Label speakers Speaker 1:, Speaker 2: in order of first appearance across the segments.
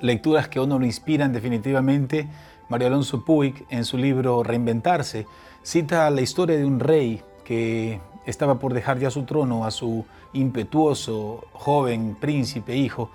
Speaker 1: lecturas que a uno lo inspiran definitivamente, Mario Alonso Puig, en su libro Reinventarse, cita la historia de un rey que estaba por dejar ya su trono a su impetuoso joven príncipe hijo.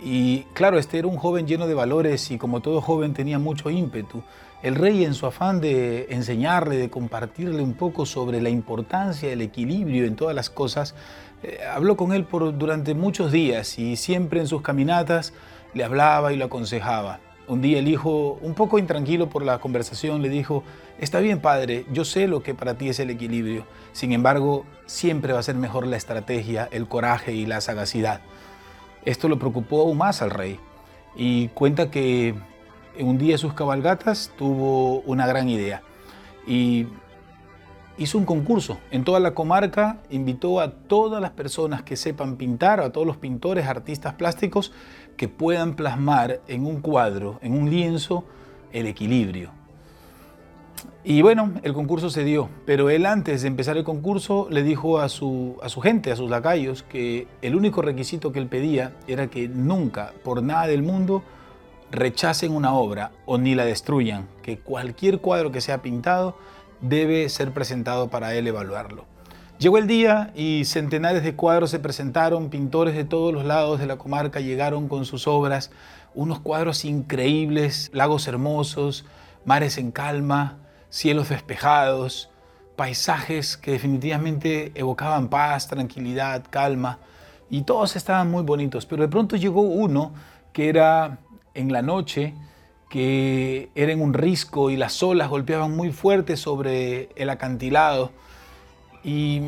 Speaker 1: Y claro, este era un joven lleno de valores y como todo joven tenía mucho ímpetu. El rey en su afán de enseñarle, de compartirle un poco sobre la importancia del equilibrio en todas las cosas, eh, habló con él por, durante muchos días y siempre en sus caminatas le hablaba y lo aconsejaba. Un día el hijo, un poco intranquilo por la conversación, le dijo, está bien padre, yo sé lo que para ti es el equilibrio, sin embargo, siempre va a ser mejor la estrategia, el coraje y la sagacidad. Esto lo preocupó aún más al rey y cuenta que un día de sus cabalgatas tuvo una gran idea y hizo un concurso en toda la comarca, invitó a todas las personas que sepan pintar, a todos los pintores, artistas plásticos, que puedan plasmar en un cuadro, en un lienzo, el equilibrio. Y bueno, el concurso se dio, pero él antes de empezar el concurso le dijo a su, a su gente, a sus lacayos, que el único requisito que él pedía era que nunca, por nada del mundo, rechacen una obra o ni la destruyan, que cualquier cuadro que sea pintado debe ser presentado para él evaluarlo. Llegó el día y centenares de cuadros se presentaron, pintores de todos los lados de la comarca llegaron con sus obras, unos cuadros increíbles, lagos hermosos, mares en calma, cielos despejados, paisajes que definitivamente evocaban paz, tranquilidad, calma, y todos estaban muy bonitos, pero de pronto llegó uno que era en la noche, que era en un risco y las olas golpeaban muy fuerte sobre el acantilado. Y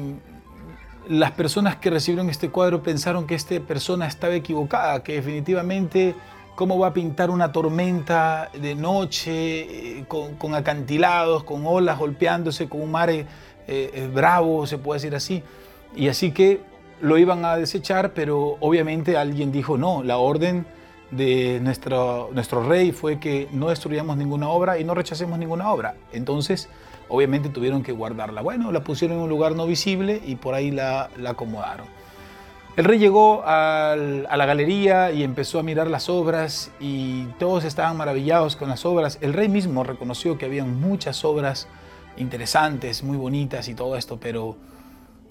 Speaker 1: las personas que recibieron este cuadro pensaron que esta persona estaba equivocada, que definitivamente cómo va a pintar una tormenta de noche eh, con, acantilados, con olas golpeándose, con un mar eh, eh, bravo, se puede decir así. Y así que lo iban a desechar, pero obviamente alguien dijo, no, la orden de nuestro, nuestro rey fue que no destruyamos ninguna obra y no rechacemos ninguna obra. Entonces, obviamente tuvieron que guardarla. Bueno, la pusieron en un lugar no visible y por ahí la, acomodaron. El rey llegó a la galería y empezó a mirar las obras y todos estaban maravillados con las obras. El rey mismo reconoció que había muchas obras interesantes, muy bonitas y todo esto, pero,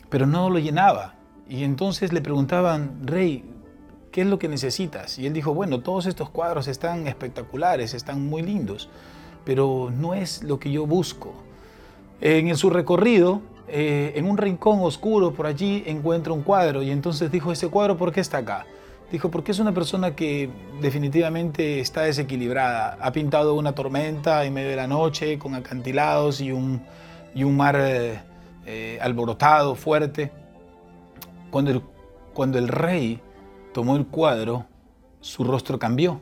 Speaker 1: pero no lo llenaba. Y entonces le preguntaban, rey, ¿qué es lo que necesitas? Y él dijo, bueno, todos estos cuadros están espectaculares, están muy lindos, pero no es lo que yo busco. En su recorrido, eh, en un rincón oscuro por allí encuentra un cuadro y entonces dijo, ¿ese cuadro por qué está acá? Dijo, porque es una persona que definitivamente está desequilibrada. Ha pintado una tormenta en medio de la noche con acantilados y un, y un mar eh, eh, alborotado, fuerte. Cuando cuando el rey tomó el cuadro, su rostro cambió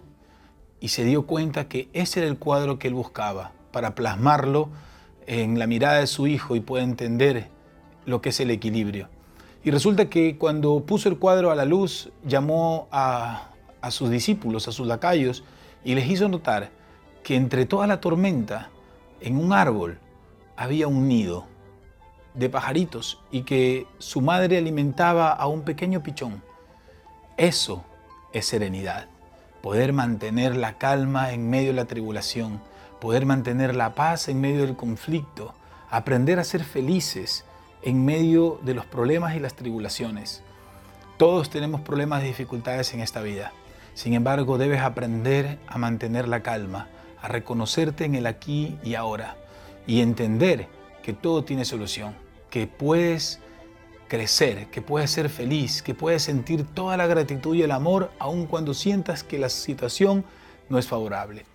Speaker 1: y se dio cuenta que ese era el cuadro que él buscaba para plasmarlo en la mirada de su hijo y pueda entender lo que es el equilibrio. Y resulta que cuando puso el cuadro a la luz, llamó a, a sus discípulos, a sus lacayos, y les hizo notar que entre toda la tormenta, en un árbol, había un nido de pajaritos y que su madre alimentaba a un pequeño pichón. Eso es serenidad. Poder mantener la calma en medio de la tribulación, poder mantener la paz en medio del conflicto, aprender a ser felices en medio de los problemas y las tribulaciones. Todos tenemos problemas y dificultades en esta vida. Sin embargo, debes aprender a mantener la calma, a reconocerte en el aquí y ahora y entender que todo tiene solución, que puedes crecer, que puedes ser feliz, que puedes sentir toda la gratitud y el amor aun cuando sientas que la situación no es favorable.